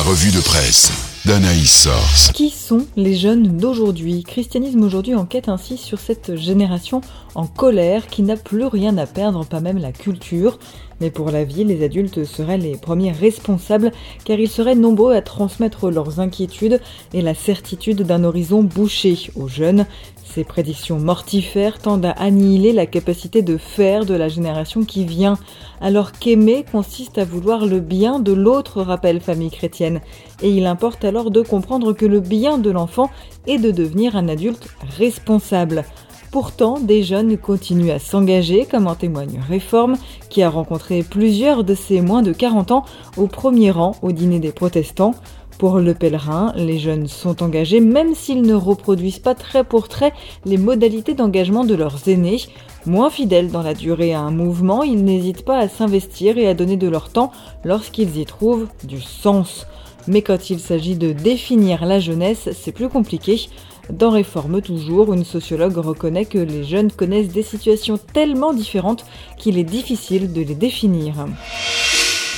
La revue de presse d'Anaïs Source. Qui sont les jeunes d'aujourd'hui? Christianisme aujourd'hui enquête ainsi sur cette génération en colère qui n'a plus rien à perdre, pas même la culture. Mais pour la vie, les adultes seraient les premiers responsables car ils seraient nombreux à transmettre leurs inquiétudes et la certitude d'un horizon bouché aux jeunes. Ces prédictions mortifères tendent à annihiler la capacité de faire de la génération qui vient, alors qu'aimer consiste à vouloir le bien de l'autre, rappelle famille chrétienne. Et il importe alors de comprendre que le bien de l'enfant est de devenir un adulte responsable. Pourtant, des jeunes continuent à s'engager, comme en témoigne Réforme, qui a rencontré plusieurs de ces moins de 40 ans au premier rang au dîner des protestants. Pour le pèlerin, les jeunes sont engagés même s'ils ne reproduisent pas trait pour trait les modalités d'engagement de leurs aînés. Moins fidèles dans la durée à un mouvement, ils n'hésitent pas à s'investir et à donner de leur temps lorsqu'ils y trouvent du sens. Mais quand il s'agit de définir la jeunesse, c'est plus compliqué. Dans Réforme toujours, une sociologue reconnaît que les jeunes connaissent des situations tellement différentes qu'il est difficile de les définir.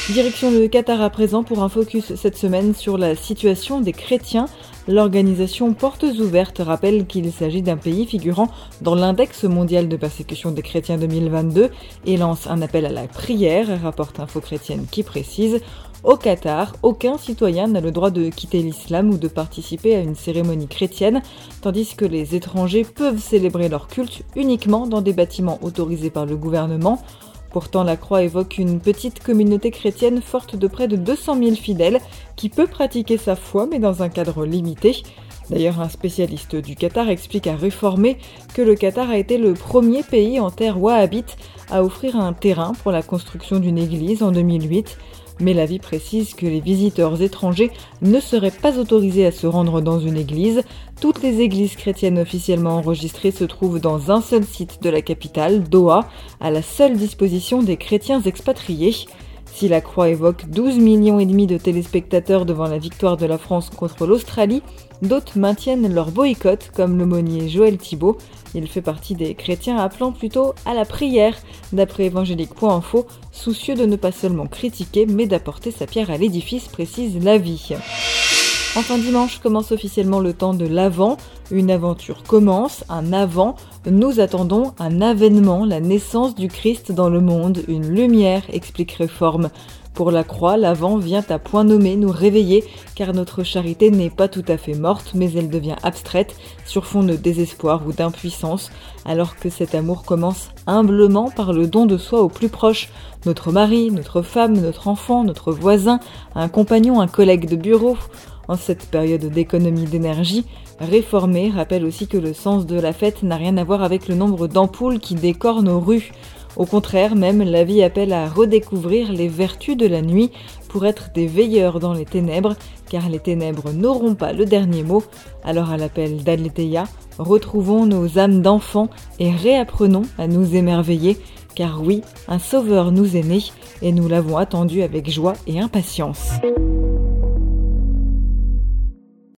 Direction le Qatar à présent pour un focus cette semaine sur la situation des chrétiens. L'organisation Portes Ouvertes rappelle qu'il s'agit d'un pays figurant dans l'index mondial de persécution des chrétiens 2022 et lance un appel à la prière, rapporte Info Chrétienne qui précise au Qatar, aucun citoyen n'a le droit de quitter l'islam ou de participer à une cérémonie chrétienne, tandis que les étrangers peuvent célébrer leur culte uniquement dans des bâtiments autorisés par le gouvernement. Pourtant, la Croix évoque une petite communauté chrétienne forte de près de 200 000 fidèles qui peut pratiquer sa foi mais dans un cadre limité. D'ailleurs, un spécialiste du Qatar explique à Réformer que le Qatar a été le premier pays en terre wahhabite à offrir un terrain pour la construction d'une église en 2008. Mais la vie précise que les visiteurs étrangers ne seraient pas autorisés à se rendre dans une église. Toutes les églises chrétiennes officiellement enregistrées se trouvent dans un seul site de la capitale, Doha, à la seule disposition des chrétiens expatriés. Si la Croix évoque 12 millions et demi de téléspectateurs devant la victoire de la France contre l'Australie, d'autres maintiennent leur boycott, comme l'aumônier Joël Thibault. Il fait partie des chrétiens appelant plutôt à la prière, d'après évangélique.info, soucieux de ne pas seulement critiquer, mais d'apporter sa pierre à l'édifice, précise la vie. Enfin dimanche commence officiellement le temps de l'Avent. Une aventure commence, un avant. Nous attendons un avènement, la naissance du Christ dans le monde, une lumière, explique Réforme. Pour la croix, l'avant vient à point nommé nous réveiller, car notre charité n'est pas tout à fait morte, mais elle devient abstraite, sur fond de désespoir ou d'impuissance, alors que cet amour commence humblement par le don de soi au plus proche, notre mari, notre femme, notre enfant, notre voisin, un compagnon, un collègue de bureau. En cette période d'économie d'énergie, Réformer rappelle aussi que le sens de la fête n'a rien à voir avec le nombre d'ampoules qui décorent nos rues. Au contraire, même, la vie appelle à redécouvrir les vertus de la nuit pour être des veilleurs dans les ténèbres, car les ténèbres n'auront pas le dernier mot. Alors à l'appel d'Aletheia, retrouvons nos âmes d'enfants et réapprenons à nous émerveiller, car oui, un sauveur nous est né, et nous l'avons attendu avec joie et impatience.